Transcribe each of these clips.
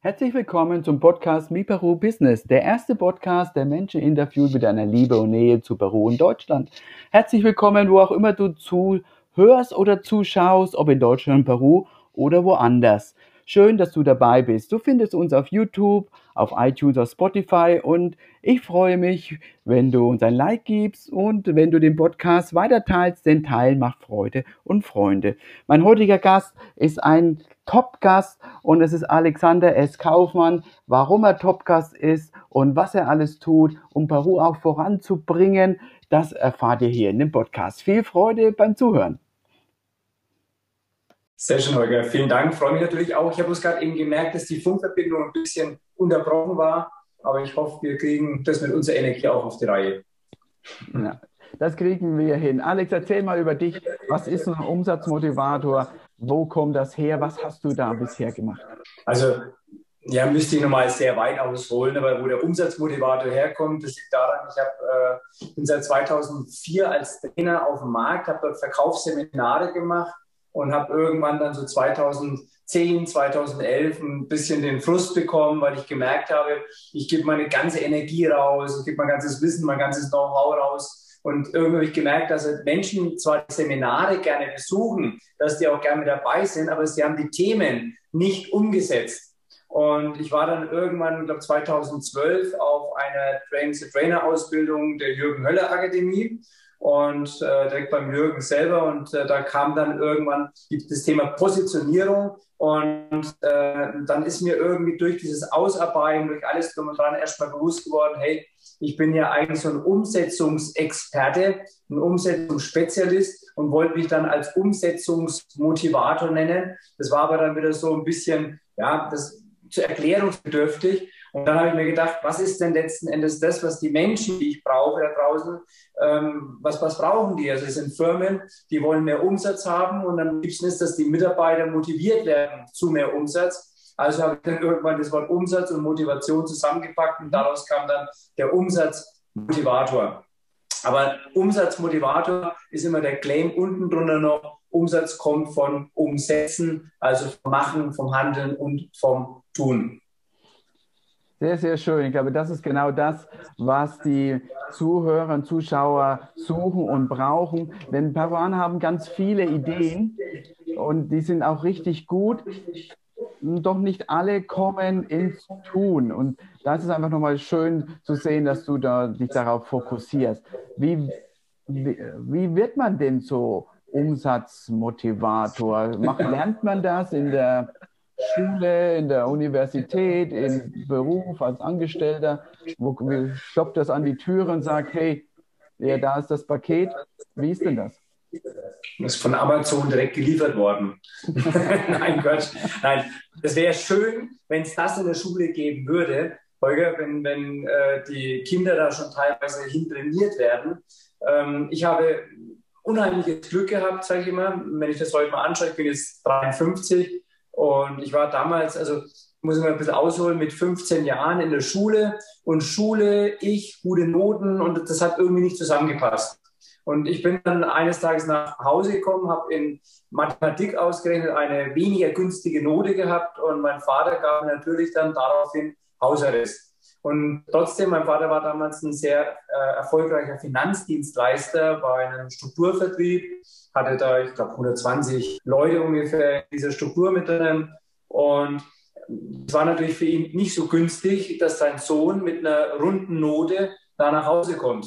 Herzlich willkommen zum Podcast Mi Peru Business, der erste Podcast, der Menschen interviewt mit einer Liebe und Nähe zu Peru und Deutschland. Herzlich willkommen, wo auch immer du zuhörst oder zuschaust, ob in Deutschland, Peru oder woanders. Schön, dass du dabei bist. Du findest uns auf YouTube, auf iTunes, auf Spotify und ich freue mich, wenn du uns ein Like gibst und wenn du den Podcast weiter teilst, denn Teilen macht Freude und Freunde. Mein heutiger Gast ist ein Top-Gast und es ist Alexander S. Kaufmann. Warum er Top-Gast ist und was er alles tut, um Peru auch voranzubringen, das erfahrt ihr hier in dem Podcast. Viel Freude beim Zuhören. Sehr schön, Holger. Vielen Dank. Freue mich natürlich auch. Ich habe uns gerade eben gemerkt, dass die Funkverbindung ein bisschen unterbrochen war. Aber ich hoffe, wir kriegen das mit unserer Energie auch auf die Reihe. Ja, das kriegen wir hin. Alex, erzähl mal über dich. Was ist ein Umsatzmotivator? Wo kommt das her? Was hast du da bisher gemacht? Also, ja, müsste ich nochmal sehr weit ausholen, aber wo der Umsatzmotivator herkommt, das liegt daran, ich hab, äh, bin seit 2004 als Trainer auf dem Markt, habe dort Verkaufsseminare gemacht und habe irgendwann dann so 2010, 2011 ein bisschen den Frust bekommen, weil ich gemerkt habe, ich gebe meine ganze Energie raus, ich gebe mein ganzes Wissen, mein ganzes Know-how raus. Und irgendwie habe ich gemerkt, dass Menschen zwar Seminare gerne besuchen, dass die auch gerne dabei sind, aber sie haben die Themen nicht umgesetzt. Und ich war dann irgendwann, ich glaube 2012, auf einer Train-to-Trainer-Ausbildung der Jürgen Höller Akademie und äh, direkt beim Jürgen selber. Und äh, da kam dann irgendwann das Thema Positionierung. Und äh, dann ist mir irgendwie durch dieses Ausarbeiten, durch alles drum und dran erstmal bewusst geworden, hey, ich bin ja eigentlich so ein Umsetzungsexperte, ein Umsetzungsspezialist und wollte mich dann als Umsetzungsmotivator nennen. Das war aber dann wieder so ein bisschen, ja, das zu erklärungsbedürftig. Und dann habe ich mir gedacht, was ist denn letzten Endes das, was die Menschen, die ich brauche da draußen, ähm, was, was brauchen die? Also es sind Firmen, die wollen mehr Umsatz haben und am liebsten ist, dass die Mitarbeiter motiviert werden zu mehr Umsatz. Also habe ich dann irgendwann das Wort Umsatz und Motivation zusammengepackt und daraus kam dann der Umsatzmotivator. Aber Umsatzmotivator ist immer der Claim unten drunter noch. Umsatz kommt von Umsetzen, also vom Machen, vom Handeln und vom Tun. Sehr, sehr schön. Ich glaube, das ist genau das, was die Zuhörer und Zuschauer suchen und brauchen. Denn Peruaner haben ganz viele Ideen und die sind auch richtig gut. Doch nicht alle kommen ins Tun. Und das ist einfach nochmal schön zu sehen, dass du da dich darauf fokussierst. Wie, wie, wie wird man denn so Umsatzmotivator? Macht, lernt man das in der Schule, in der Universität, im Beruf, als Angestellter, wo stoppt das an die Türe und sagt, hey, ja, da ist das Paket. Wie ist denn das? Das ist von Amazon direkt geliefert worden. Nein, Quatsch. Nein, es wäre schön, wenn es das in der Schule geben würde, Holger, wenn, wenn äh, die Kinder da schon teilweise hintrainiert werden. Ähm, ich habe unheimliches Glück gehabt, sage ich immer, wenn ich das heute mal anschaue. Ich bin jetzt 53 und ich war damals, also muss ich mal ein bisschen ausholen, mit 15 Jahren in der Schule und Schule, ich, gute Noten und das hat irgendwie nicht zusammengepasst. Und ich bin dann eines Tages nach Hause gekommen, habe in Mathematik ausgerechnet eine weniger günstige Note gehabt und mein Vater gab natürlich dann daraufhin Hausarrest. Und trotzdem, mein Vater war damals ein sehr äh, erfolgreicher Finanzdienstleister bei einem Strukturvertrieb hatte da, ich glaube, 120 Leute ungefähr in dieser Struktur mit drin. Und es war natürlich für ihn nicht so günstig, dass sein Sohn mit einer runden Note da nach Hause kommt.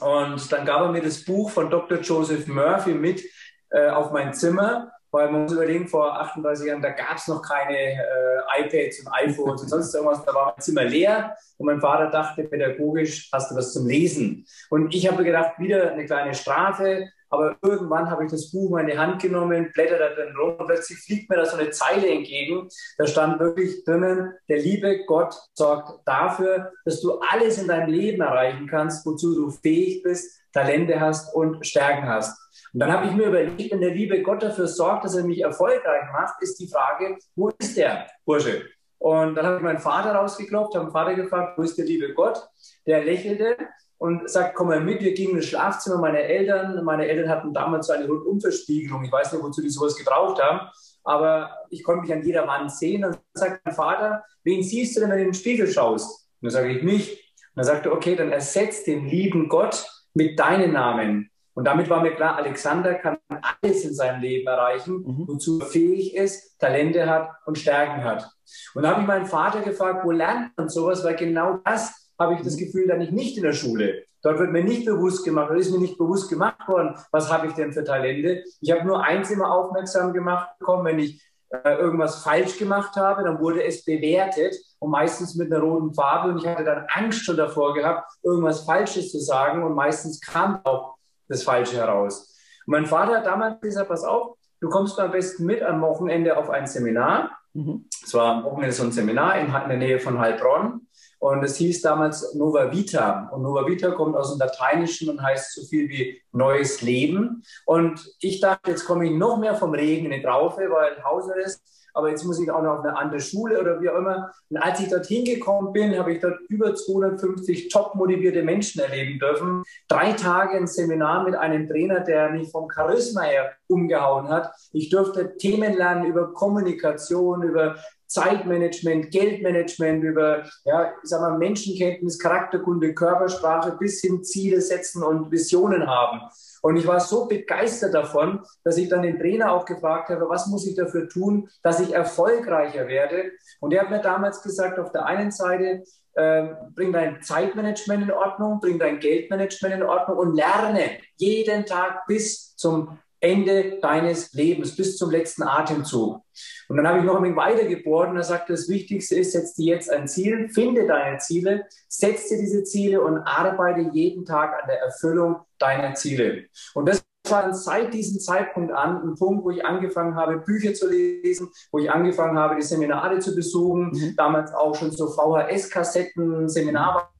Und dann gab er mir das Buch von Dr. Joseph Murphy mit äh, auf mein Zimmer, weil man muss überlegen, vor 38 Jahren, da gab es noch keine äh, iPads und iPhones und sonst irgendwas, da war mein Zimmer leer und mein Vater dachte, pädagogisch hast du was zum Lesen. Und ich habe gedacht, wieder eine kleine Strafe, aber irgendwann habe ich das Buch in meine Hand genommen, blätter da drin rum und plötzlich fliegt mir da so eine Zeile entgegen. Da stand wirklich drinnen, der liebe Gott sorgt dafür, dass du alles in deinem Leben erreichen kannst, wozu du fähig bist, Talente hast und Stärken hast. Und dann habe ich mir überlegt, wenn der liebe Gott dafür sorgt, dass er mich erfolgreich macht, ist die Frage, wo ist der Bursche? Und dann habe ich meinen Vater rausgeklopft, habe den Vater gefragt, wo ist der liebe Gott? Der lächelte und sagt, komm mal mit, wir gingen ins Schlafzimmer meiner Eltern. Meine Eltern hatten damals so eine Rundumverspiegelung. Ich weiß nicht, wozu die sowas gebraucht haben. aber ich konnte mich an jeder Wand sehen. Und dann sagt mein Vater, wen siehst du denn, wenn du in den Spiegel schaust? Und dann sage ich mich. Und dann sagte, okay, dann ersetzt den lieben Gott mit deinem Namen. Und damit war mir klar, Alexander kann alles in seinem Leben erreichen, mhm. wozu er fähig ist, Talente hat und Stärken hat. Und da habe ich meinen Vater gefragt, wo lernt man sowas? Weil genau das habe ich das Gefühl, dann ich nicht in der Schule. Dort wird mir nicht bewusst gemacht, oder ist mir nicht bewusst gemacht worden, was habe ich denn für Talente. Ich habe nur eins immer aufmerksam gemacht bekommen, wenn ich äh, irgendwas falsch gemacht habe, dann wurde es bewertet und meistens mit einer roten Farbe und ich hatte dann Angst schon davor gehabt, irgendwas Falsches zu sagen und meistens kam auch das Falsche heraus. Und mein Vater hat damals gesagt, pass auf, du kommst am besten mit am Wochenende auf ein Seminar. Mhm. Es war am Wochenende so ein Seminar in, in der Nähe von Heilbronn. Und es hieß damals Nova Vita. Und Nova Vita kommt aus dem Lateinischen und heißt so viel wie neues Leben. Und ich dachte, jetzt komme ich noch mehr vom Regen in die Traufe, weil Hausarrest aber jetzt muss ich auch noch auf eine andere Schule oder wie auch immer. Und als ich dorthin gekommen bin, habe ich dort über 250 top motivierte Menschen erleben dürfen. Drei Tage ein Seminar mit einem Trainer, der mich vom Charisma her umgehauen hat. Ich durfte Themen lernen über Kommunikation, über Zeitmanagement, Geldmanagement, über ja, ich sag mal, Menschenkenntnis, Charakterkunde, Körpersprache bis hin Ziele setzen und Visionen haben. Und ich war so begeistert davon, dass ich dann den Trainer auch gefragt habe, was muss ich dafür tun, dass ich erfolgreicher werde. Und er hat mir damals gesagt, auf der einen Seite, äh, bring dein Zeitmanagement in Ordnung, bring dein Geldmanagement in Ordnung und lerne jeden Tag bis zum Ende deines Lebens, bis zum letzten Atemzug. Und dann habe ich noch ein weiter und er sagte, das Wichtigste ist, setz dir jetzt ein Ziel, finde deine Ziele, setz dir diese Ziele und arbeite jeden Tag an der Erfüllung deiner Ziele. Und das war seit diesem Zeitpunkt an ein Punkt, wo ich angefangen habe, Bücher zu lesen, wo ich angefangen habe, die Seminare zu besuchen, mhm. damals auch schon so VHS-Kassetten,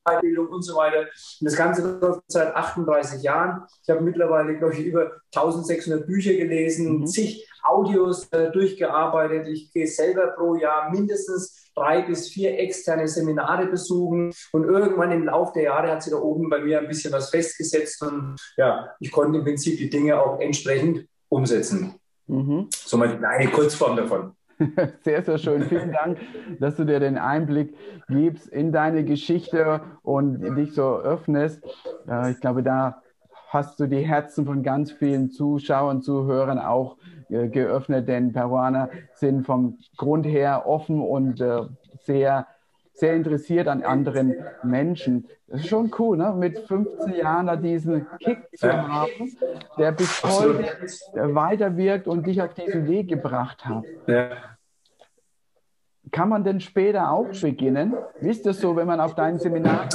Seminarbildung und so weiter. Und das Ganze läuft seit 38 Jahren. Ich habe mittlerweile, glaube ich, über 1600 Bücher gelesen, mhm. zig Audios äh, durchgearbeitet. Ich gehe selber pro Jahr mindestens drei bis vier externe Seminare besuchen. Und irgendwann im Laufe der Jahre hat sich da oben bei mir ein bisschen was festgesetzt. Und ja, ich konnte im Prinzip die Dinge auch entsprechend umsetzen. Mhm. So mal eine Kurzform davon. Sehr, sehr schön. Vielen Dank, dass du dir den Einblick gibst in deine Geschichte und dich so öffnest. Ich glaube, da hast du die Herzen von ganz vielen Zuschauern, Zuhörern auch äh, geöffnet, denn Peruaner sind vom Grund her offen und äh, sehr, sehr interessiert an anderen Menschen. Das ist schon cool, ne? mit 15 Jahren da diesen Kick zu haben, der bis heute weiterwirkt und dich auf diesen Weg gebracht hat. Ja kann man denn später auch beginnen? Wie ist das so, wenn man auf deinem Seminar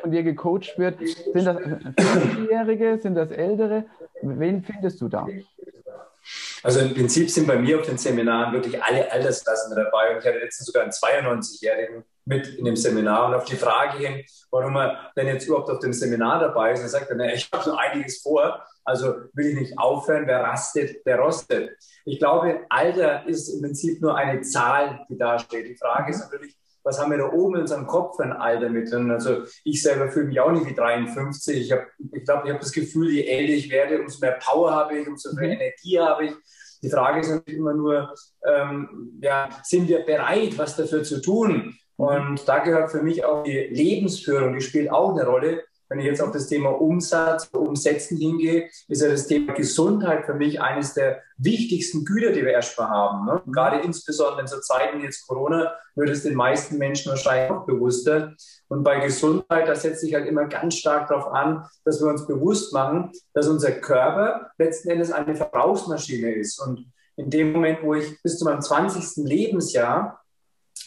von dir gecoacht wird? Sind das 50-Jährige, sind das Ältere? Wen findest du da? Also im Prinzip sind bei mir auf den Seminaren wirklich alle Altersklassen dabei. Und ich hatte letztens sogar einen 92-Jährigen mit in dem Seminar. Und auf die Frage hin, warum er denn jetzt überhaupt auf dem Seminar dabei ist, er sagt er, ich habe so einiges vor. Also will ich nicht aufhören, wer rastet, der rostet. Ich glaube, Alter ist im Prinzip nur eine Zahl, die da steht. Die Frage ist natürlich, was haben wir da oben in unserem Kopf für ein Alter mit drin? Also ich selber fühle mich auch nicht wie 53. Ich, hab, ich glaube, ich habe das Gefühl, je älter ich werde, umso mehr Power habe ich, umso mehr mhm. Energie habe ich. Die Frage ist natürlich immer nur, ähm, ja, sind wir bereit, was dafür zu tun? Und da gehört für mich auch die Lebensführung, die spielt auch eine Rolle. Wenn ich jetzt auf das Thema Umsatz, Umsetzen hingehe, ist ja das Thema Gesundheit für mich eines der wichtigsten Güter, die wir erstmal haben. Ne? Gerade insbesondere in so Zeiten jetzt Corona wird es den meisten Menschen wahrscheinlich noch bewusster. Und bei Gesundheit, da setze ich halt immer ganz stark darauf an, dass wir uns bewusst machen, dass unser Körper letzten Endes eine Verbrauchsmaschine ist. Und in dem Moment, wo ich bis zu meinem 20. Lebensjahr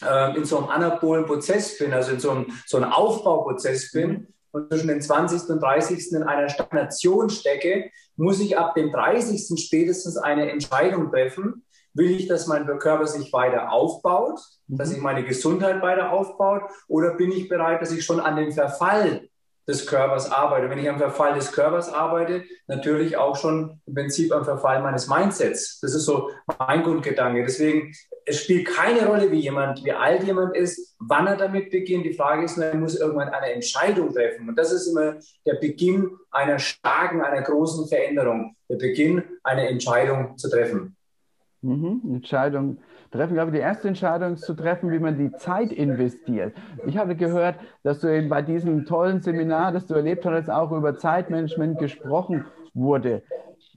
äh, in so einem anabolen Prozess bin, also in so einem, so einem Aufbauprozess bin, mhm und zwischen dem 20. und 30. in einer Stagnation stecke, muss ich ab dem 30. spätestens eine Entscheidung treffen. Will ich, dass mein Körper sich weiter aufbaut, dass mhm. sich meine Gesundheit weiter aufbaut, oder bin ich bereit, dass ich schon an den Verfall des Körpers arbeite. Wenn ich am Verfall des Körpers arbeite, natürlich auch schon im Prinzip am Verfall meines Mindsets. Das ist so mein Grundgedanke. Deswegen, es spielt keine Rolle, wie jemand, wie alt jemand ist, wann er damit beginnt. Die Frage ist nur, er muss irgendwann eine Entscheidung treffen. Und das ist immer der Beginn einer starken, einer großen Veränderung. Der Beginn, eine Entscheidung zu treffen. Mhm, Entscheidung treffen. Ich glaube, die erste Entscheidung ist zu treffen, wie man die Zeit investiert. Ich habe gehört, dass du eben bei diesem tollen Seminar, das du erlebt hast, auch über Zeitmanagement gesprochen wurde.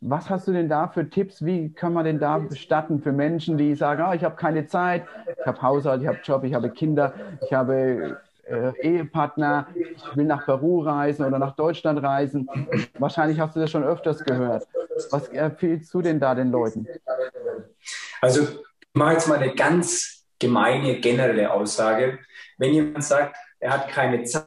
Was hast du denn da für Tipps? Wie kann man denn da bestatten für Menschen, die sagen, oh, ich habe keine Zeit, ich habe Haushalt, ich habe Job, ich habe Kinder, ich habe äh, Ehepartner, ich will nach Peru reisen oder nach Deutschland reisen. Wahrscheinlich hast du das schon öfters gehört. Was empfiehlst du denn da den Leuten? Also ich mache jetzt mal eine ganz gemeine, generelle Aussage. Wenn jemand sagt, er hat keine Zeit,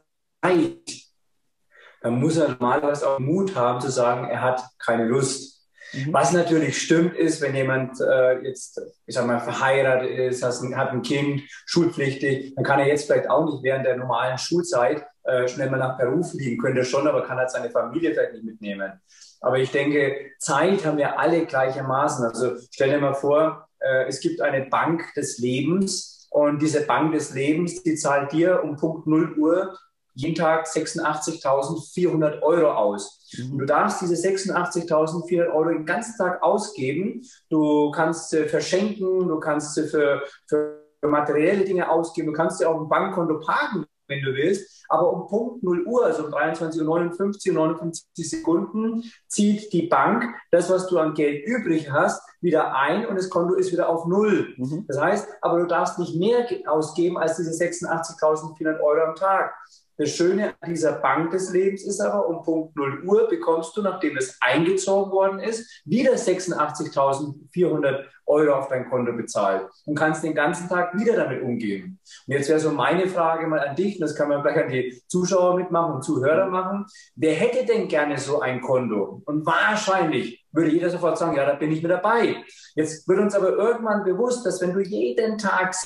dann muss er normalerweise auch Mut haben zu sagen, er hat keine Lust. Mhm. Was natürlich stimmt, ist, wenn jemand äh, jetzt, ich sag mal, verheiratet ist, hat ein Kind, schulpflichtig, dann kann er jetzt vielleicht auch nicht während der normalen Schulzeit äh, schnell mal nach Peru fliegen. Könnte schon, aber kann halt seine Familie vielleicht nicht mitnehmen. Aber ich denke, Zeit haben wir alle gleichermaßen. Also stell dir mal vor, äh, es gibt eine Bank des Lebens und diese Bank des Lebens, die zahlt dir um Punkt 0 Uhr jeden Tag 86.400 Euro aus. Mhm. Du darfst diese 86.400 Euro den ganzen Tag ausgeben. Du kannst sie verschenken, du kannst sie für, für materielle Dinge ausgeben, du kannst sie auf dem Bankkonto parken, wenn du willst. Aber um Punkt 0 Uhr, also um 23.59 Uhr 59 Sekunden, zieht die Bank das, was du an Geld übrig hast, wieder ein und das Konto ist wieder auf Null. Mhm. Das heißt, aber du darfst nicht mehr ausgeben als diese 86.400 Euro am Tag. Das Schöne an dieser Bank des Lebens ist aber, um Punkt 0 Uhr bekommst du, nachdem es eingezogen worden ist, wieder 86.400 Euro auf dein Konto bezahlt und kannst den ganzen Tag wieder damit umgehen. Und jetzt wäre so meine Frage mal an dich, und das kann man gleich an die Zuschauer mitmachen und Zuhörer machen. Wer hätte denn gerne so ein Konto? Und wahrscheinlich würde jeder sofort sagen, ja, da bin ich mit dabei. Jetzt wird uns aber irgendwann bewusst, dass wenn du jeden Tag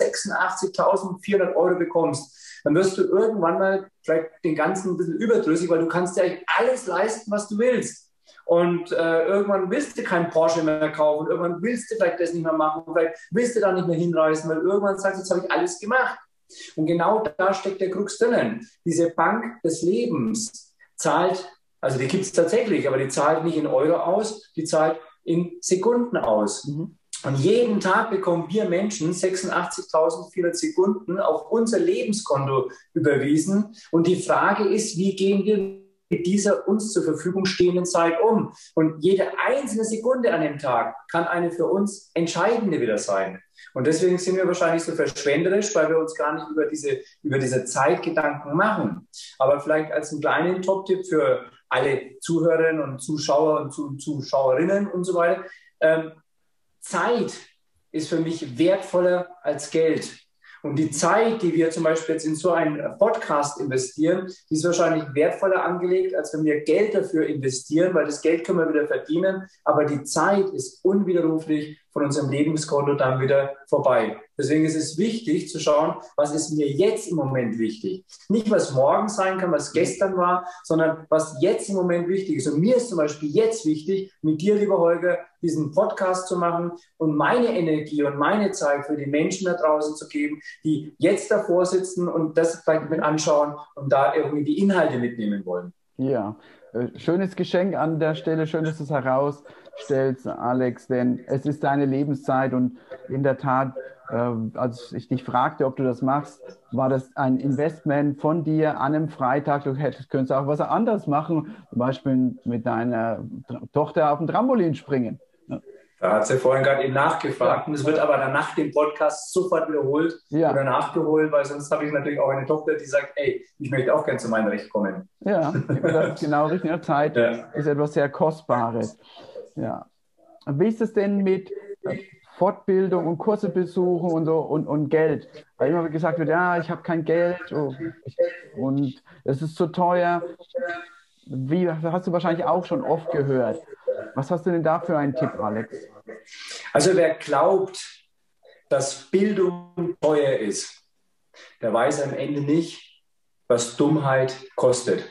86.400 Euro bekommst, dann wirst du irgendwann mal vielleicht den ganzen ein bisschen überdrüssig, weil du kannst ja alles leisten, was du willst. Und äh, irgendwann willst du kein Porsche mehr kaufen, irgendwann willst du vielleicht das nicht mehr machen, vielleicht willst du da nicht mehr hinreisen, weil irgendwann sagst du, jetzt habe ich alles gemacht. Und genau da steckt der Krux drinnen. Diese Bank des Lebens zahlt, also die gibt es tatsächlich, aber die zahlt nicht in Euro aus, die zahlt in Sekunden aus. Mhm. Und jeden Tag bekommen wir Menschen 86.400 Sekunden auf unser Lebenskonto überwiesen. Und die Frage ist, wie gehen wir mit dieser uns zur Verfügung stehenden Zeit um? Und jede einzelne Sekunde an dem Tag kann eine für uns entscheidende wieder sein. Und deswegen sind wir wahrscheinlich so verschwenderisch, weil wir uns gar nicht über diese, über diese Zeit Gedanken machen. Aber vielleicht als einen kleinen Top-Tipp für alle Zuhörerinnen und Zuschauer und Zuschauerinnen und so weiter. Ähm, Zeit ist für mich wertvoller als Geld. Und die Zeit, die wir zum Beispiel jetzt in so einen Podcast investieren, die ist wahrscheinlich wertvoller angelegt, als wenn wir Geld dafür investieren, weil das Geld können wir wieder verdienen. Aber die Zeit ist unwiderruflich von unserem Lebenskonto dann wieder vorbei. Deswegen ist es wichtig zu schauen, was ist mir jetzt im Moment wichtig. Nicht, was morgen sein kann, was gestern war, sondern was jetzt im Moment wichtig ist. Und mir ist zum Beispiel jetzt wichtig, mit dir, lieber Holger, diesen Podcast zu machen und meine Energie und meine Zeit für die Menschen da draußen zu geben, die jetzt davor sitzen und das vielleicht mit anschauen und da irgendwie die Inhalte mitnehmen wollen. Ja, schönes Geschenk an der Stelle, schön, dass du es herausstellst, Alex, denn es ist deine Lebenszeit und in der Tat, äh, als ich dich fragte, ob du das machst, war das ein Investment von dir an einem Freitag. Du hättest, könntest auch was anderes machen, zum Beispiel mit deiner Tochter auf dem Trampolin springen. Da hat sie vorhin gerade eben nachgefragt und es wird aber dann nach dem Podcast sofort wiederholt ja. oder nachgeholt, weil sonst habe ich natürlich auch eine Tochter, die sagt, ey, ich möchte auch gerne zu meinem Recht kommen. Ja, genau richtig. Zeit ja. ist etwas sehr Kostbares. Ja. Wie ist es denn mit Fortbildung und Kurse besuchen und, so, und, und Geld? Weil immer gesagt wird, ja, ich habe kein Geld und es ist zu teuer. Wie hast du wahrscheinlich auch schon oft gehört. Was hast du denn da für einen Tipp, Alex? Also wer glaubt, dass Bildung teuer ist, der weiß am Ende nicht, was Dummheit kostet.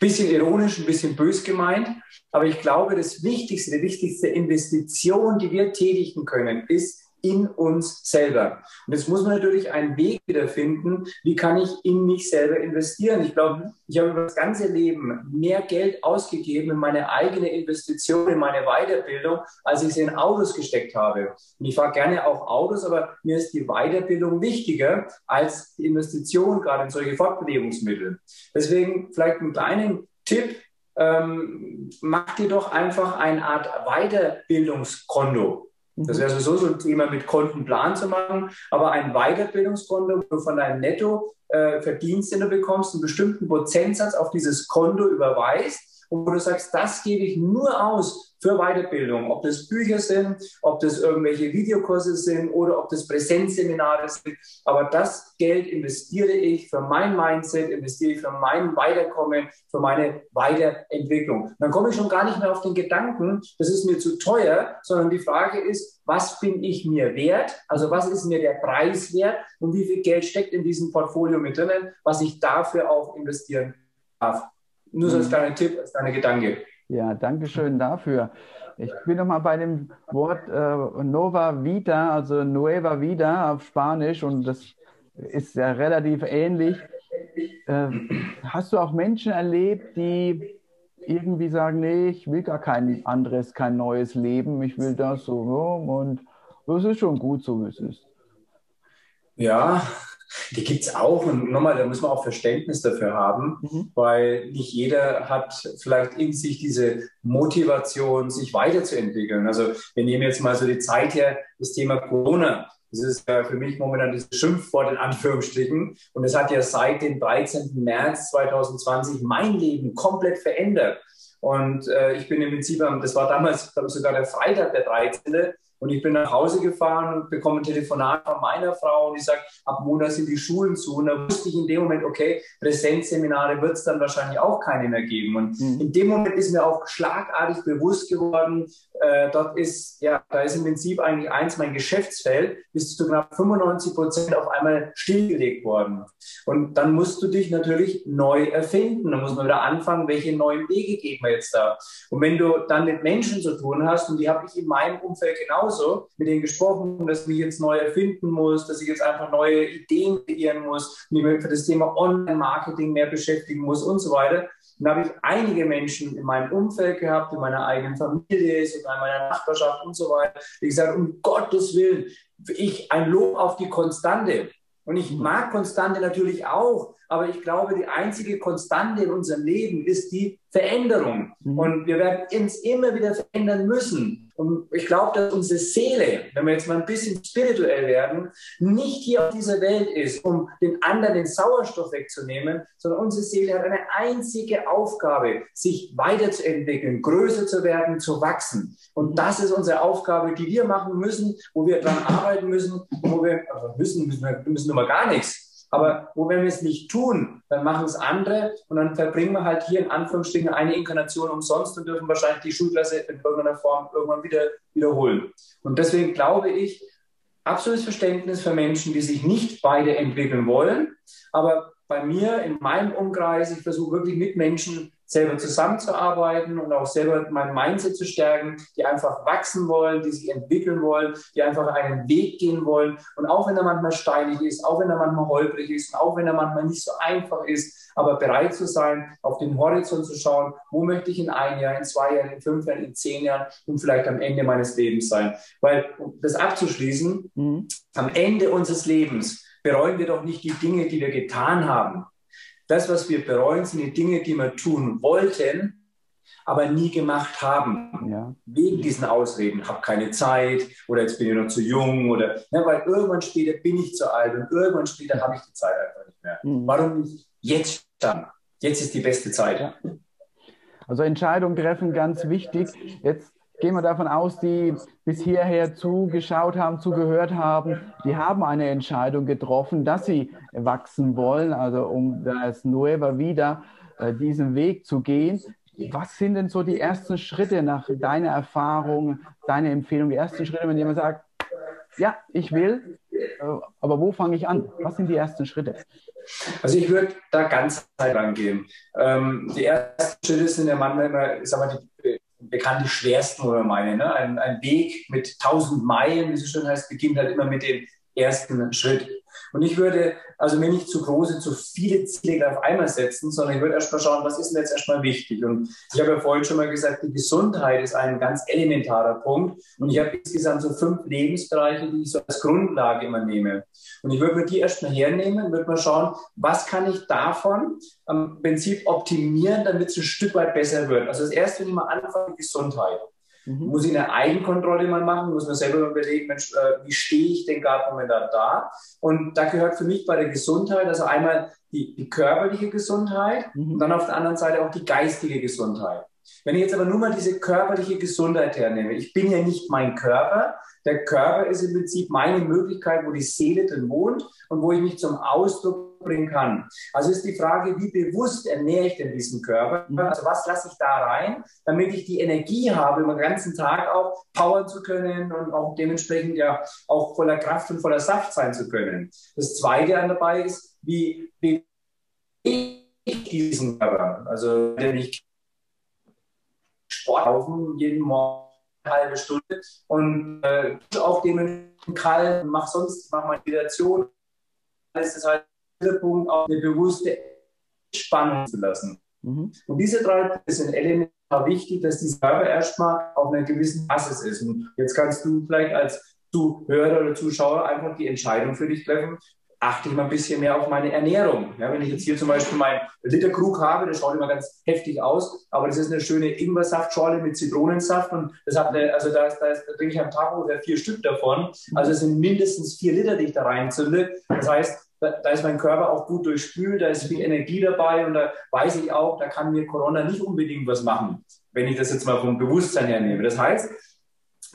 Bisschen ironisch, ein bisschen bös gemeint, aber ich glaube, das Wichtigste, die wichtigste Investition, die wir tätigen können, ist in uns selber. Und jetzt muss man natürlich einen Weg wieder finden, wie kann ich in mich selber investieren. Ich glaube, ich habe über das ganze Leben mehr Geld ausgegeben in meine eigene Investition, in meine Weiterbildung, als ich sie in Autos gesteckt habe. Und ich fahre gerne auch Autos, aber mir ist die Weiterbildung wichtiger als die Investition gerade in solche Fortbewegungsmittel. Deswegen vielleicht einen kleinen Tipp, ähm, mach dir doch einfach eine Art Weiterbildungskonto. Das wäre sowieso so ein Thema mit Kontenplan zu machen, aber ein Weiterbildungskonto, wo du von deinem Nettoverdienst, äh, den du bekommst, einen bestimmten Prozentsatz auf dieses Konto überweist und wo du sagst, das gebe ich nur aus für Weiterbildung, ob das Bücher sind, ob das irgendwelche Videokurse sind oder ob das Präsenzseminare sind. Aber das Geld investiere ich für mein Mindset, investiere ich für mein Weiterkommen, für meine Weiterentwicklung. Dann komme ich schon gar nicht mehr auf den Gedanken, das ist mir zu teuer, sondern die Frage ist, was bin ich mir wert? Also was ist mir der Preis wert und wie viel Geld steckt in diesem Portfolio mit drinnen, was ich dafür auch investieren darf? Nur so als mhm. kleiner Tipp, als kleiner Gedanke. Ja, danke schön dafür. Ich bin noch mal bei dem Wort äh, Nova Vida, also Nueva Vida auf Spanisch und das ist ja relativ ähnlich. Äh, hast du auch Menschen erlebt, die irgendwie sagen, nee, ich will gar kein anderes, kein neues Leben, ich will das so und das ist schon gut so, wie es ist. Ja, die gibt es auch und nochmal, da muss man auch Verständnis dafür haben, mhm. weil nicht jeder hat vielleicht in sich diese Motivation, sich weiterzuentwickeln. Also wir nehmen jetzt mal so die Zeit her, das Thema Corona. Das ist ja für mich momentan dieses Schimpfwort in Anführungsstrichen. Und es hat ja seit dem 13. März 2020 mein Leben komplett verändert. Und äh, ich bin im Prinzip, das war damals, glaube ich, sogar der Freitag, der 13. Und ich bin nach Hause gefahren und bekomme ein Telefonat von meiner Frau und die sagt, ab Monat sind die Schulen zu. Und da wusste ich in dem Moment, okay, Präsenzseminare wird es dann wahrscheinlich auch keine mehr geben. Und mhm. in dem Moment ist mir auch schlagartig bewusst geworden, äh, dort ist, ja, da ist im Prinzip eigentlich eins mein Geschäftsfeld, bis zu knapp 95 Prozent auf einmal stillgelegt worden. Und dann musst du dich natürlich neu erfinden. Dann muss man wieder anfangen, welche neuen Wege gehen wir jetzt da. Und wenn du dann mit Menschen zu tun hast, und die habe ich in meinem Umfeld genauso, mit denen gesprochen, dass ich mich jetzt neu erfinden muss, dass ich jetzt einfach neue Ideen kreieren muss, mich für das Thema Online-Marketing mehr beschäftigen muss und so weiter. Dann habe ich einige Menschen in meinem Umfeld gehabt, in meiner eigenen Familie, sogar in meiner Nachbarschaft und so weiter, die gesagt um Gottes Willen, ich ein Lob auf die Konstante. Und ich mag Konstante natürlich auch, aber ich glaube, die einzige Konstante in unserem Leben ist die Veränderung. Mhm. Und wir werden uns immer wieder verändern müssen. Und ich glaube, dass unsere Seele, wenn wir jetzt mal ein bisschen spirituell werden, nicht hier auf dieser Welt ist, um den anderen den Sauerstoff wegzunehmen, sondern unsere Seele hat eine einzige Aufgabe, sich weiterzuentwickeln, größer zu werden, zu wachsen. Und das ist unsere Aufgabe, die wir machen müssen, wo wir daran arbeiten müssen, wo wir, also müssen, müssen wir müssen nur mal gar nichts aber wo, wenn wir es nicht tun, dann machen es andere und dann verbringen wir halt hier in Anführungsstrichen eine Inkarnation umsonst und dürfen wahrscheinlich die Schulklasse in irgendeiner Form irgendwann wieder wiederholen. Und deswegen glaube ich, absolutes Verständnis für Menschen, die sich nicht weiterentwickeln wollen. Aber bei mir in meinem Umkreis, ich versuche wirklich mit Menschen selber zusammenzuarbeiten und auch selber mein Mindset zu stärken, die einfach wachsen wollen, die sich entwickeln wollen, die einfach einen Weg gehen wollen. Und auch wenn er manchmal steinig ist, auch wenn er manchmal holprig ist, auch wenn er manchmal nicht so einfach ist, aber bereit zu sein, auf den Horizont zu schauen, wo möchte ich in ein Jahr, in zwei Jahren, in fünf Jahren, in zehn Jahren und vielleicht am Ende meines Lebens sein. Weil, um das abzuschließen, mhm. am Ende unseres Lebens bereuen wir doch nicht die Dinge, die wir getan haben, das, was wir bereuen, sind die Dinge, die wir tun wollten, aber nie gemacht haben. Ja. Wegen diesen Ausreden. Hab keine Zeit oder jetzt bin ich noch zu jung oder, ne, weil irgendwann später bin ich zu alt und irgendwann später habe ich die Zeit einfach nicht mehr. Mhm. Warum nicht jetzt dann? Jetzt ist die beste Zeit. Ja. Also Entscheidungen treffen ganz wichtig. Jetzt gehen wir davon aus, die bis hierher zugeschaut haben, zugehört haben, die haben eine Entscheidung getroffen, dass sie wachsen wollen, also um das Nueva wieder äh, diesen Weg zu gehen. Was sind denn so die ersten Schritte nach deiner Erfahrung, deiner Empfehlung, die ersten Schritte, wenn jemand sagt, ja, ich will, äh, aber wo fange ich an? Was sind die ersten Schritte? Also ich würde da ganz rangehen. Ähm, die ersten Schritte sind ja manchmal immer, ich sag mal, die bekanntlich schwersten, oder meine. Ne? Ein, ein Weg mit tausend Meilen, wie es schön heißt, beginnt halt immer mit dem ersten Schritt. Und ich würde also mir nicht zu große, zu viele Ziele auf einmal setzen, sondern ich würde erstmal schauen, was ist mir jetzt erstmal wichtig. Und ich habe ja vorhin schon mal gesagt, die Gesundheit ist ein ganz elementarer Punkt. Und ich habe insgesamt so fünf Lebensbereiche, die ich so als Grundlage immer nehme. Und ich würde mir die erstmal hernehmen, würde mal schauen, was kann ich davon am Prinzip optimieren, damit es ein Stück weit besser wird. Also das erste, wenn ich mal anfange, Gesundheit. Mhm. Muss ich eine Eigenkontrolle mal machen, muss man selber überlegen, Mensch, äh, wie stehe ich denn gerade momentan da? Und da gehört für mich bei der Gesundheit, also einmal die, die körperliche Gesundheit mhm. und dann auf der anderen Seite auch die geistige Gesundheit. Wenn ich jetzt aber nur mal diese körperliche Gesundheit hernehme, ich bin ja nicht mein Körper, der Körper ist im Prinzip meine Möglichkeit, wo die Seele drin wohnt und wo ich mich zum Ausdruck bringen kann. Also ist die Frage, wie bewusst ernähre ich denn diesen Körper? Also was lasse ich da rein, damit ich die Energie habe, den ganzen Tag auch powern zu können und auch dementsprechend ja auch voller Kraft und voller Saft sein zu können. Das Zweite an dabei ist, wie bewege ich diesen Körper? Also wenn ich Sport laufen, jeden Morgen eine halbe Stunde und äh, auch dem kalt, mach sonst, mach mal Meditation. Alles ist halt der Punkt, auch eine bewusste Spannung zu lassen. Mhm. Und diese drei sind elementar wichtig, dass dieser Körper erstmal auf einer gewissen Basis ist. Und jetzt kannst du vielleicht als Zuhörer oder Zuschauer einfach die Entscheidung für dich treffen, achte ich mal ein bisschen mehr auf meine Ernährung. Ja, wenn ich jetzt hier zum Beispiel meinen Literkrug habe, der schaut immer ganz heftig aus, aber das ist eine schöne Ingwersaftschorle mit Zitronensaft und das hat eine, also da, da, da trinke ich am Tag ungefähr vier Stück davon. Also es sind mindestens vier Liter, die ich da reinzünde. Das heißt, da, da, ist mein Körper auch gut durchspült, da ist viel Energie dabei und da weiß ich auch, da kann mir Corona nicht unbedingt was machen, wenn ich das jetzt mal vom Bewusstsein her nehme. Das heißt,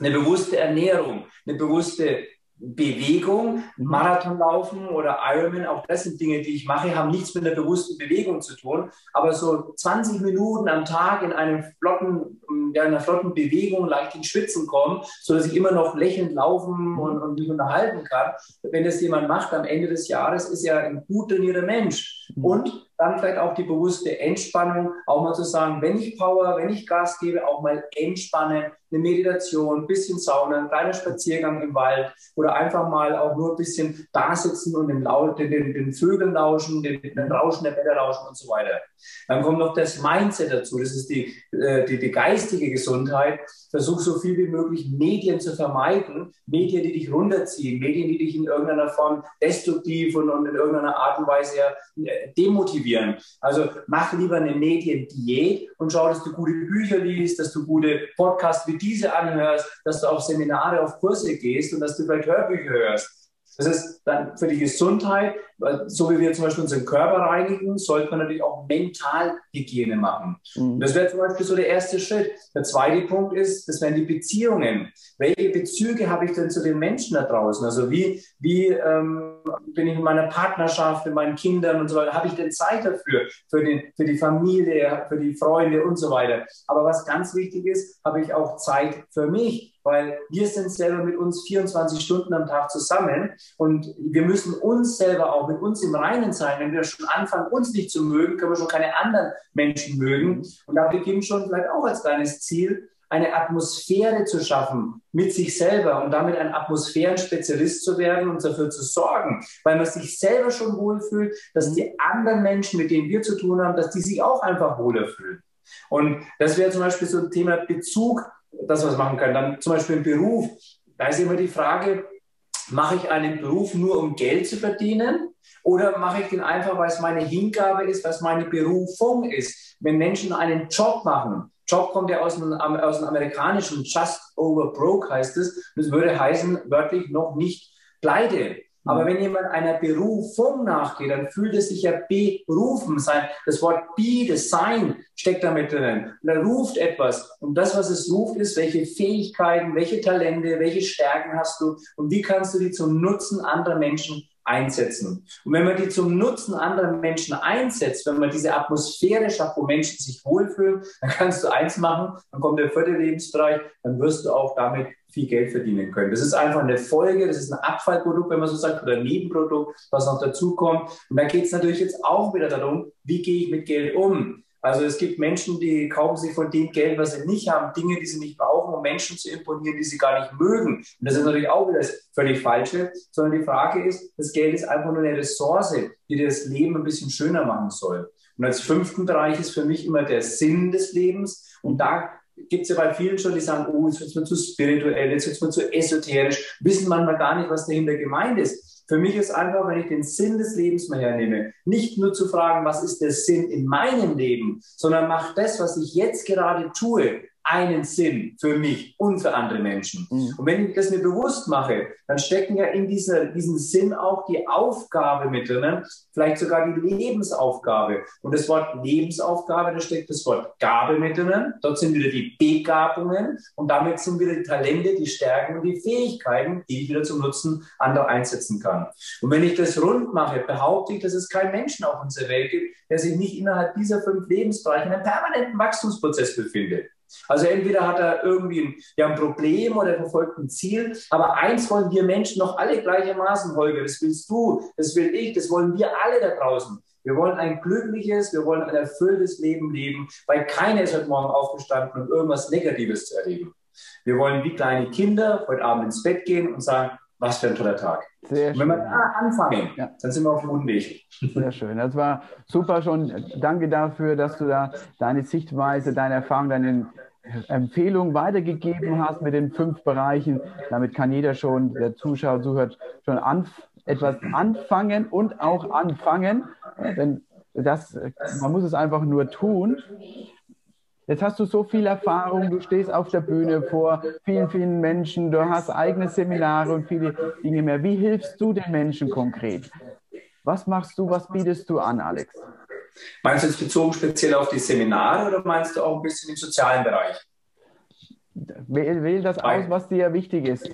eine bewusste Ernährung, eine bewusste Bewegung, mhm. Marathon laufen oder Ironman, auch das sind Dinge, die ich mache, haben nichts mit einer bewussten Bewegung zu tun. Aber so 20 Minuten am Tag in einem flotten, ja, in einer flotten Bewegung leicht ins Schwitzen kommen, so dass ich immer noch lächelnd laufen mhm. und, und mich unterhalten kann. Wenn das jemand macht am Ende des Jahres, ist er ein gut trainierter Mensch. Und dann vielleicht auch die bewusste Entspannung, auch mal zu sagen, wenn ich Power, wenn ich Gas gebe, auch mal entspannen, eine Meditation, ein bisschen Sauna, ein kleiner Spaziergang im Wald oder einfach mal auch nur ein bisschen da sitzen und den, den, den Vögeln lauschen, den, den Rauschen der Bälle lauschen und so weiter. Dann kommt noch das Mindset dazu, das ist die, äh, die, die geistige Gesundheit. Versuch so viel wie möglich Medien zu vermeiden, Medien, die dich runterziehen, Medien, die dich in irgendeiner Form destruktiv und, und in irgendeiner Art und Weise äh, demotivieren. Also mach lieber eine Mediendiät und schau, dass du gute Bücher liest, dass du gute Podcasts wie diese anhörst, dass du auf Seminare, auf Kurse gehst und dass du vielleicht Hörbücher hörst. Das ist dann für die Gesundheit, so wie wir zum Beispiel unseren Körper reinigen, sollte man natürlich auch Mentalhygiene machen. Mhm. Das wäre zum Beispiel so der erste Schritt. Der zweite Punkt ist, das wären die Beziehungen. Welche Bezüge habe ich denn zu den Menschen da draußen? Also wie, wie ähm, bin ich in meiner Partnerschaft, mit meinen Kindern und so weiter? Habe ich denn Zeit dafür? Für, den, für die Familie, für die Freunde und so weiter. Aber was ganz wichtig ist, habe ich auch Zeit für mich weil wir sind selber mit uns 24 Stunden am Tag zusammen und wir müssen uns selber auch mit uns im Reinen sein. Wenn wir schon anfangen, uns nicht zu mögen, können wir schon keine anderen Menschen mögen. Und da beginnt schon vielleicht auch als kleines Ziel, eine Atmosphäre zu schaffen mit sich selber und damit ein Atmosphärenspezialist zu werden und dafür zu sorgen, weil man sich selber schon wohlfühlt, dass die anderen Menschen, mit denen wir zu tun haben, dass die sich auch einfach wohler fühlen. Und das wäre zum Beispiel so ein Thema Bezug das, was machen können. Dann zum Beispiel im Beruf, da ist immer die Frage, mache ich einen Beruf nur, um Geld zu verdienen? Oder mache ich den einfach, weil es meine Hingabe ist, weil es meine Berufung ist? Wenn Menschen einen Job machen, Job kommt ja aus dem, aus dem amerikanischen, just over broke heißt es, das würde heißen, wörtlich noch nicht pleite. Aber wenn jemand einer Berufung nachgeht, dann fühlt er sich ja berufen sein. Das Wort be, das Sein steckt damit drin. Und er ruft etwas. Und das, was es ruft, ist, welche Fähigkeiten, welche Talente, welche Stärken hast du und wie kannst du die zum Nutzen anderer Menschen einsetzen. Und wenn man die zum Nutzen anderer Menschen einsetzt, wenn man diese Atmosphäre schafft, wo Menschen sich wohlfühlen, dann kannst du eins machen, dann kommt der vierte Lebensbereich, dann wirst du auch damit viel Geld verdienen können. Das ist einfach eine Folge, das ist ein Abfallprodukt, wenn man so sagt, oder ein Nebenprodukt, was noch dazu kommt. Und da geht es natürlich jetzt auch wieder darum, wie gehe ich mit Geld um? Also es gibt Menschen, die kaufen sich von dem Geld, was sie nicht haben, Dinge, die sie nicht brauchen, um Menschen zu imponieren, die sie gar nicht mögen. Und das ist natürlich auch wieder das völlig Falsche, sondern die Frage ist, das Geld ist einfach nur eine Ressource, die dir das Leben ein bisschen schöner machen soll. Und als fünften Bereich ist für mich immer der Sinn des Lebens. Und da gibt es ja bei vielen schon, die sagen, oh, jetzt wird man zu spirituell, jetzt wird man zu esoterisch, wissen manchmal gar nicht, was dahinter gemeint ist. Für mich ist einfach, wenn ich den Sinn des Lebens mal hernehme, nicht nur zu fragen, was ist der Sinn in meinem Leben, sondern macht das, was ich jetzt gerade tue, einen Sinn für mich und für andere Menschen. Mhm. Und wenn ich das mir bewusst mache, dann stecken ja in dieser, diesem Sinn auch die Aufgabe mit drinnen, vielleicht sogar die Lebensaufgabe. Und das Wort Lebensaufgabe, da steckt das Wort Gabe mit drinnen. Dort sind wieder die Begabungen und damit sind wieder die Talente, die Stärken und die Fähigkeiten, die ich wieder zum Nutzen anderer einsetzen kann. Und wenn ich das rund mache, behaupte ich, dass es keinen Menschen auf unserer Welt gibt, der sich nicht innerhalb dieser fünf Lebensbereiche in einem permanenten Wachstumsprozess befindet. Also entweder hat er irgendwie ein, ja, ein Problem oder verfolgt ein Ziel, aber eins wollen wir Menschen noch alle gleichermaßen, Holger, das willst du, das will ich, das wollen wir alle da draußen. Wir wollen ein glückliches, wir wollen ein erfülltes Leben leben, weil keiner ist heute Morgen aufgestanden, um irgendwas Negatives zu erleben. Wir wollen wie kleine Kinder heute Abend ins Bett gehen und sagen, was für ein toller Tag. Sehr und wenn wir da anfangen, ja. dann sind wir auf dem guten Weg. Sehr schön. Das war super schon. Danke dafür, dass du da deine Sichtweise, deine Erfahrung, deine Empfehlung weitergegeben hast mit den fünf Bereichen. Damit kann jeder schon, der Zuschauer zuhört, schon anf etwas anfangen und auch anfangen. Denn das, man muss es einfach nur tun. Jetzt hast du so viel Erfahrung, du stehst auf der Bühne vor vielen, vielen Menschen, du hast eigene Seminare und viele Dinge mehr. Wie hilfst du den Menschen konkret? Was machst du, was bietest du an, Alex? Meinst du jetzt bezogen speziell auf die Seminare oder meinst du auch ein bisschen im sozialen Bereich? Wähl, wähl das aus, was dir wichtig ist.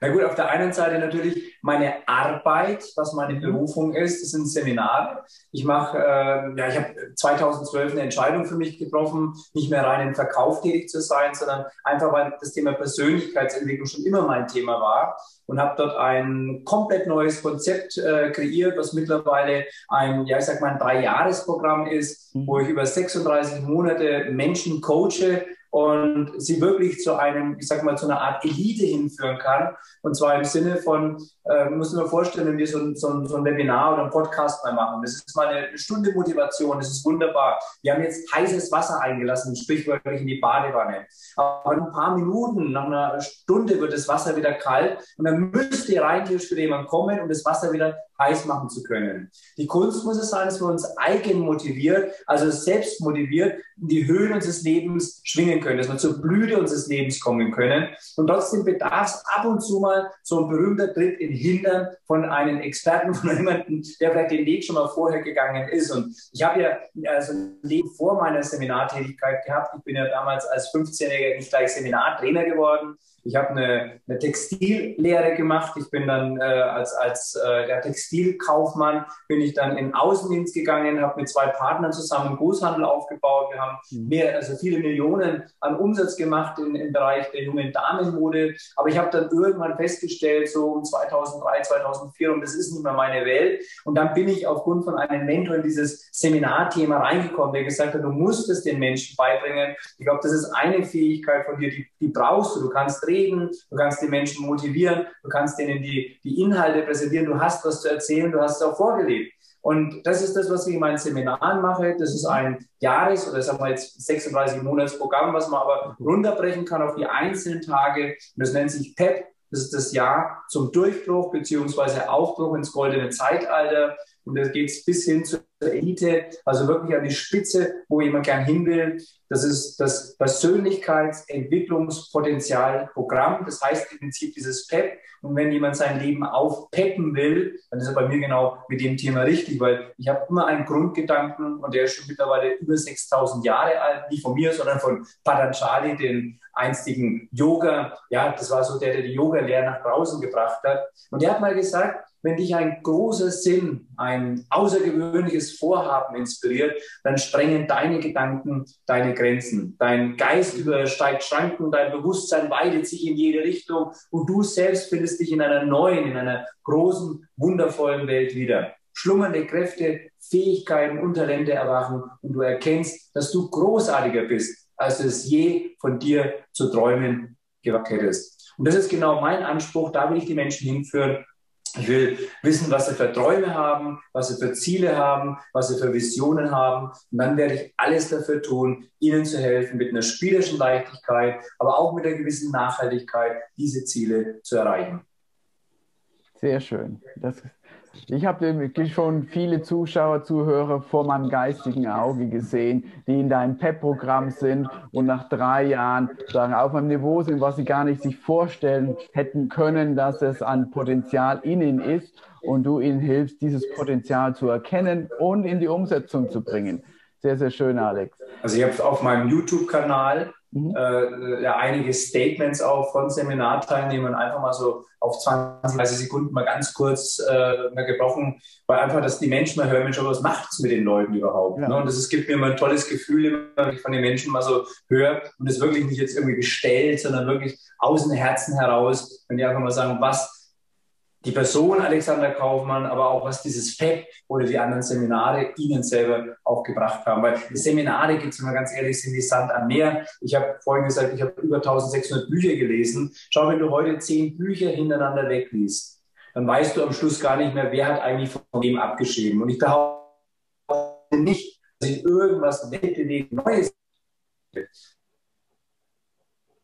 Na gut, auf der einen Seite natürlich meine Arbeit, was meine mhm. Berufung ist, das sind Seminare. Ich mache, äh, ja, ich habe 2012 eine Entscheidung für mich getroffen, nicht mehr rein im Verkauf tätig zu sein, sondern einfach, weil das Thema Persönlichkeitsentwicklung schon immer mein Thema war und habe dort ein komplett neues Konzept äh, kreiert, was mittlerweile ein, ja, ich sag mal, ein Drei-Jahres-Programm ist, mhm. wo ich über 36 Monate Menschen coache, und sie wirklich zu einem, ich sag mal, zu einer Art Elite hinführen kann. Und zwar im Sinne von, äh, muss man vorstellen, wenn wir so so, so ein Webinar oder ein Podcast mal machen. Das ist mal eine Stunde Motivation, das ist wunderbar. Wir haben jetzt heißes Wasser eingelassen, sprichwörtlich in die Badewanne. Aber in ein paar Minuten, nach einer Stunde wird das Wasser wieder kalt und dann müsste rein für jemand kommen, um das Wasser wieder heiß machen zu können. Die Kunst muss es sein, dass wir uns eigen motiviert, also selbst motiviert, in die Höhen unseres Lebens schwingen können, dass wir zur Blüte unseres Lebens kommen können. Und trotzdem bedarf es ab und zu mal so ein berühmter Tritt in Hindern von einem Experten, von jemandem, der vielleicht den Weg schon mal vorher gegangen ist. Und ich habe ja also ein Leben vor meiner Seminartätigkeit gehabt. Ich bin ja damals als 15-Jähriger nicht gleich Seminartrainer geworden. Ich habe eine, eine Textillehre gemacht. Ich bin dann äh, als, als äh, der Textilkaufmann bin ich dann in Außendienst gegangen, habe mit zwei Partnern zusammen einen Großhandel aufgebaut. Wir haben mhm. mehr, also viele Millionen an Umsatz gemacht in, im Bereich der jungen Damenmode. Aber ich habe dann irgendwann festgestellt, so um 2003, 2004, und das ist nicht mehr meine Welt. Und dann bin ich aufgrund von einem Mentor in dieses Seminarthema reingekommen, der gesagt hat, du musst es den Menschen beibringen. Ich glaube, das ist eine Fähigkeit von dir, die, die brauchst du. Du kannst reden reden, du kannst die Menschen motivieren, du kannst denen die, die Inhalte präsentieren, du hast was zu erzählen, du hast es auch vorgelebt. Und das ist das, was ich in meinen Seminaren mache. Das ist ein Jahres- oder sagen wir jetzt 36 Monats Programm, was man aber runterbrechen kann auf die einzelnen Tage. Und das nennt sich PEP. Das ist das Jahr zum Durchbruch beziehungsweise Aufbruch ins goldene Zeitalter. Und da geht es bis hin zur Elite, also wirklich an die Spitze, wo jemand gern hin will. Das ist das Persönlichkeitsentwicklungspotenzialprogramm. Das heißt im Prinzip dieses PEP. Und wenn jemand sein Leben aufpeppen will, dann ist er bei mir genau mit dem Thema richtig, weil ich habe immer einen Grundgedanken und der ist schon mittlerweile über 6000 Jahre alt, nicht von mir, sondern von Patanjali, den einstigen Yoga. Ja, das war so der, der die Yoga-Lehre nach draußen gebracht hat. Und der hat mal gesagt, wenn dich ein großer Sinn, ein außergewöhnliches Vorhaben inspiriert, dann sprengen deine Gedanken deine Grenzen. Dein Geist übersteigt Schranken, dein Bewusstsein weitet sich in jede Richtung und du selbst findest dich in einer neuen, in einer großen, wundervollen Welt wieder. schlummernde Kräfte, Fähigkeiten und Talente erwachen und du erkennst, dass du großartiger bist, als es je von dir zu träumen gewagt hättest. Und das ist genau mein Anspruch, da will ich die Menschen hinführen, ich will wissen, was sie für Träume haben, was sie für Ziele haben, was sie für Visionen haben. Und dann werde ich alles dafür tun, ihnen zu helfen, mit einer spielerischen Leichtigkeit, aber auch mit einer gewissen Nachhaltigkeit, diese Ziele zu erreichen. Sehr schön. Das ich habe schon viele Zuschauer, Zuhörer vor meinem geistigen Auge gesehen, die in deinem PEP-Programm sind und nach drei Jahren sagen, auf einem Niveau sind, was sie gar nicht sich vorstellen hätten können, dass es an Potenzial in ihnen ist und du ihnen hilfst, dieses Potenzial zu erkennen und in die Umsetzung zu bringen. Sehr, sehr schön, Alex. Also ich habe auf meinem YouTube-Kanal mhm. äh, ja, einige Statements auch von Seminarteilnehmern einfach mal so auf 20, 30 Sekunden mal ganz kurz äh, mal gebrochen, weil einfach, dass die Menschen mal hören, Mensch, was macht es mit den Leuten überhaupt? Ja. Ne? Und das ist, gibt mir immer ein tolles Gefühl, wenn ich von den Menschen mal so höre und es wirklich nicht jetzt irgendwie gestellt, sondern wirklich aus dem Herzen heraus, wenn die einfach mal sagen, was die Person Alexander Kaufmann, aber auch was dieses FEP oder die anderen Seminare Ihnen selber auch gebracht haben. Weil die Seminare gibt es, wir ganz ehrlich sind, wie Sand am Meer. Ich habe vorhin gesagt, ich habe über 1600 Bücher gelesen. Schau, wenn du heute zehn Bücher hintereinander wegliest, dann weißt du am Schluss gar nicht mehr, wer hat eigentlich von wem abgeschrieben. Und ich behaupte nicht, dass ich irgendwas weltbewegend Neues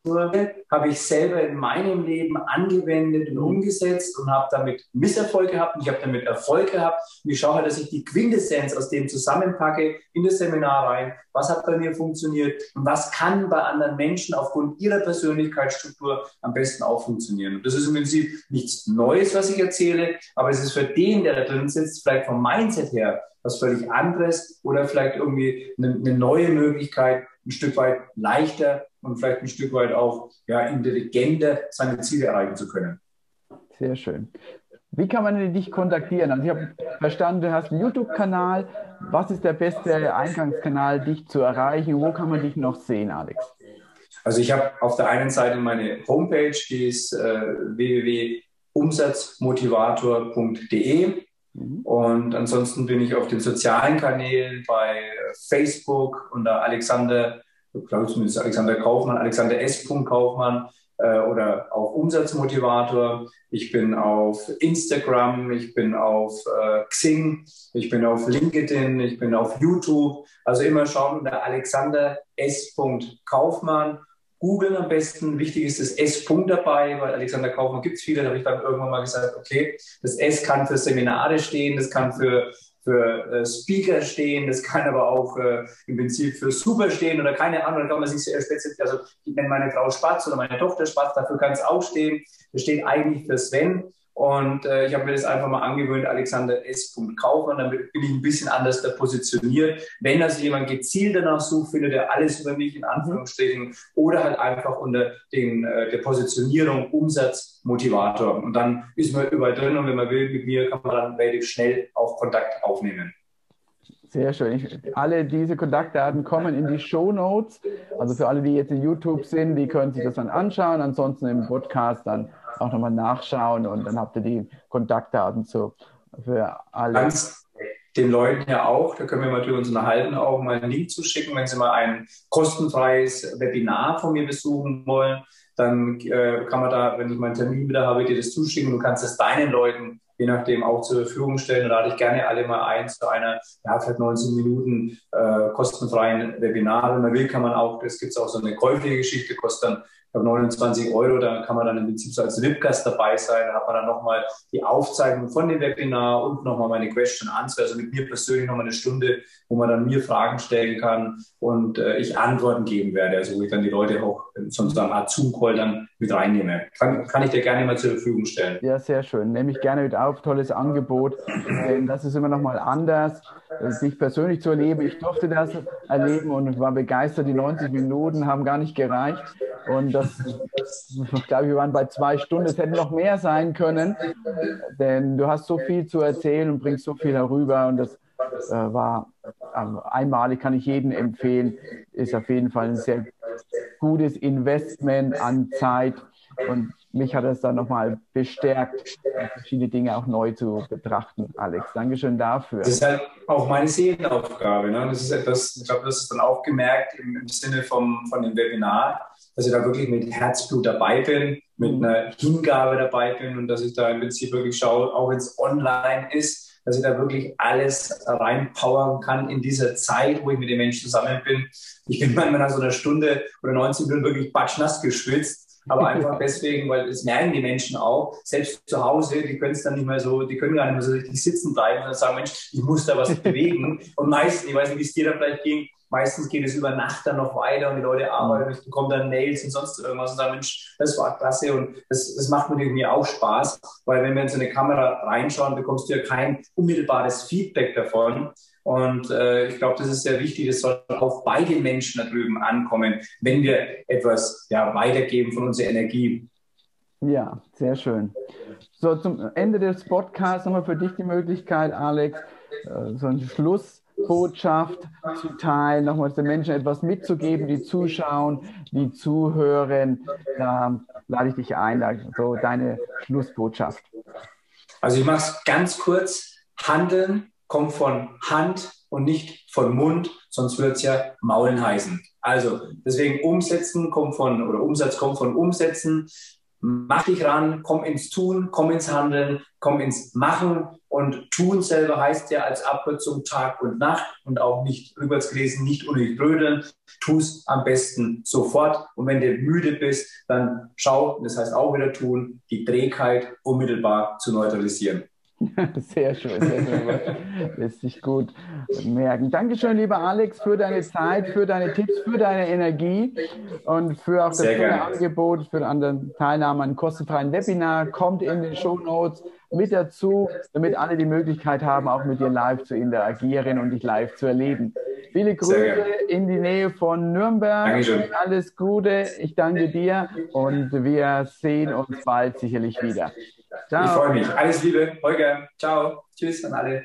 wurde, habe ich selber in meinem Leben angewendet und umgesetzt und habe damit Misserfolg gehabt und ich habe damit Erfolg gehabt. Und ich schaue halt, dass ich die Quintessenz aus dem zusammenpacke in das Seminar rein. Was hat bei mir funktioniert und was kann bei anderen Menschen aufgrund ihrer Persönlichkeitsstruktur am besten auch funktionieren. Und das ist im Prinzip nichts Neues, was ich erzähle, aber es ist für den, der da drin sitzt, vielleicht vom Mindset her was völlig anderes oder vielleicht irgendwie eine, eine neue Möglichkeit, ein Stück weit leichter und vielleicht ein Stück weit auch ja, intelligenter seine Ziele erreichen zu können. Sehr schön. Wie kann man dich kontaktieren? Also ich habe verstanden, du hast einen YouTube-Kanal. Was ist der beste Eingangskanal, dich zu erreichen? Wo kann man dich noch sehen, Alex? Also ich habe auf der einen Seite meine Homepage, die ist äh, www.umsatzmotivator.de. Mhm. Und ansonsten bin ich auf den sozialen Kanälen bei Facebook unter Alexander glaube zumindest Alexander Kaufmann, Alexander S. Kaufmann äh, oder auch Umsatzmotivator. Ich bin auf Instagram, ich bin auf äh, Xing, ich bin auf LinkedIn, ich bin auf YouTube. Also immer schauen unter Alexander S. Kaufmann. Googeln am besten. Wichtig ist das S. dabei, weil Alexander Kaufmann gibt es viele. Da habe ich dann irgendwann mal gesagt, okay, das S kann für Seminare stehen, das kann für für äh, Speaker stehen, das kann aber auch äh, im Prinzip für Super stehen oder keine Ahnung, da kann man sich sehr speziell, also ich nenne meine Frau Spatz oder meine Tochter Spatz, dafür kann es auch stehen. Das steht eigentlich für Sven. Und äh, ich habe mir das einfach mal angewöhnt, Alexander S. Kaufmann, damit bin ich ein bisschen anders da positioniert. Wenn also jemand gezielt danach sucht, findet er alles über mich in Anführungsstrichen oder halt einfach unter den, äh, der Positionierung Umsatzmotivator. Und dann ist man überall drin und wenn man will, mit mir kann man dann relativ schnell auch Kontakt aufnehmen. Sehr schön. Ich, alle diese Kontaktdaten kommen in die Show Notes. Also für alle, die jetzt in YouTube sind, die können sich das dann anschauen. Ansonsten im Podcast dann auch nochmal nachschauen und dann habt ihr die Kontaktdaten zu, für alle. Ganz den Leuten ja auch, da können wir natürlich uns unterhalten, auch mal einen Link zuschicken, wenn sie mal ein kostenfreies Webinar von mir besuchen wollen. Dann äh, kann man da, wenn ich meinen Termin wieder habe, dir das zuschicken. Du kannst es deinen Leuten je nachdem auch zur Verfügung stellen. Da lade ich gerne alle mal ein zu einer, ja, vielleicht 19 Minuten äh, kostenfreien Webinar. Wenn man will, kann man auch, es gibt auch so eine käufliche Geschichte, kostet dann glaube 29 Euro, da kann man dann im Prinzip so als VIP-Gast dabei sein. Da hat man dann nochmal die Aufzeichnung von dem Webinar und nochmal meine Question Answer, also mit mir persönlich nochmal eine Stunde, wo man dann mir Fragen stellen kann und äh, ich Antworten geben werde, also wo ich dann die Leute auch sozusagen Art Zoom-Call dann mit reinnehme. Kann, kann ich dir gerne mal zur Verfügung stellen. Ja, sehr schön. Nehme ich gerne mit auf. Tolles Angebot. Denn das ist immer nochmal anders, sich persönlich zu erleben. Ich durfte das erleben und war begeistert. Die 90 Minuten haben gar nicht gereicht. Und das, ich glaube, wir waren bei zwei Stunden. Es hätten noch mehr sein können, denn du hast so viel zu erzählen und bringst so viel herüber. Und das äh, war äh, einmalig, kann ich jedem empfehlen. Ist auf jeden Fall ein sehr gutes Investment an Zeit. Und mich hat es dann nochmal bestärkt, verschiedene Dinge auch neu zu betrachten. Alex, Dankeschön dafür. Das ist halt auch meine Seelenaufgabe. Ne? Das ist etwas, ich glaube, das ist dann auch gemerkt im, im Sinne vom, von dem Webinar, dass ich da wirklich mit Herzblut dabei bin, mit mhm. einer Hingabe dabei bin und dass ich da im Prinzip wirklich schaue, auch wenn es online ist, dass ich da wirklich alles reinpowern kann in dieser Zeit, wo ich mit den Menschen zusammen bin. Ich bin manchmal nach so einer Stunde oder 19 Minuten wirklich batschnass geschwitzt. Aber einfach deswegen, weil das merken die Menschen auch, selbst zu Hause, die können es dann nicht mehr so, die können gar nicht mehr so richtig sitzen bleiben und sagen, Mensch, ich muss da was bewegen. Und meistens, ich weiß nicht, wie es dir da vielleicht ging, Meistens geht es über Nacht dann noch weiter und die Leute arbeiten, ich bekomme dann Mails und sonst irgendwas und sagen, Mensch, das war klasse und das, das macht mir auch Spaß, weil wenn wir in so eine Kamera reinschauen, bekommst du ja kein unmittelbares Feedback davon. Und äh, ich glaube, das ist sehr wichtig. Das soll auch bei den Menschen da drüben ankommen, wenn wir etwas ja, weitergeben von unserer Energie. Ja, sehr schön. So, zum Ende des Podcasts nochmal für dich die Möglichkeit, Alex, äh, so ein Schluss Botschaft zu teilen, nochmals den Menschen etwas mitzugeben, die zuschauen, die zuhören. Da lade ich dich ein, so deine Schlussbotschaft. Also ich mache es ganz kurz. Handeln kommt von Hand und nicht von Mund, sonst wird es ja Maulen heißen. Also deswegen Umsetzen kommt von, oder Umsatz kommt von Umsetzen mach dich ran, komm ins Tun, komm ins Handeln, komm ins Machen und Tun selber heißt ja als Abkürzung Tag und Nacht und auch nicht rückwärts gelesen, nicht unnötig brödeln. Tu es am besten sofort und wenn du müde bist, dann schau, das heißt auch wieder tun, die Trägheit unmittelbar zu neutralisieren. Sehr schön, sehr schön. Lässt sich gut merken. Dankeschön, lieber Alex, für deine Zeit, für deine Tipps, für deine Energie und für auch das tolle Angebot für andere Teilnahme an kostenfreien Webinar. Kommt in den Show Notes mit dazu, damit alle die Möglichkeit haben, auch mit dir live zu interagieren und dich live zu erleben. Viele Grüße in die Nähe von Nürnberg. Dankeschön. Alles Gute. Ich danke dir und wir sehen uns bald sicherlich wieder. Ciao. Ich freue mich. Alles Liebe. Holger. Ciao. Tschüss an alle.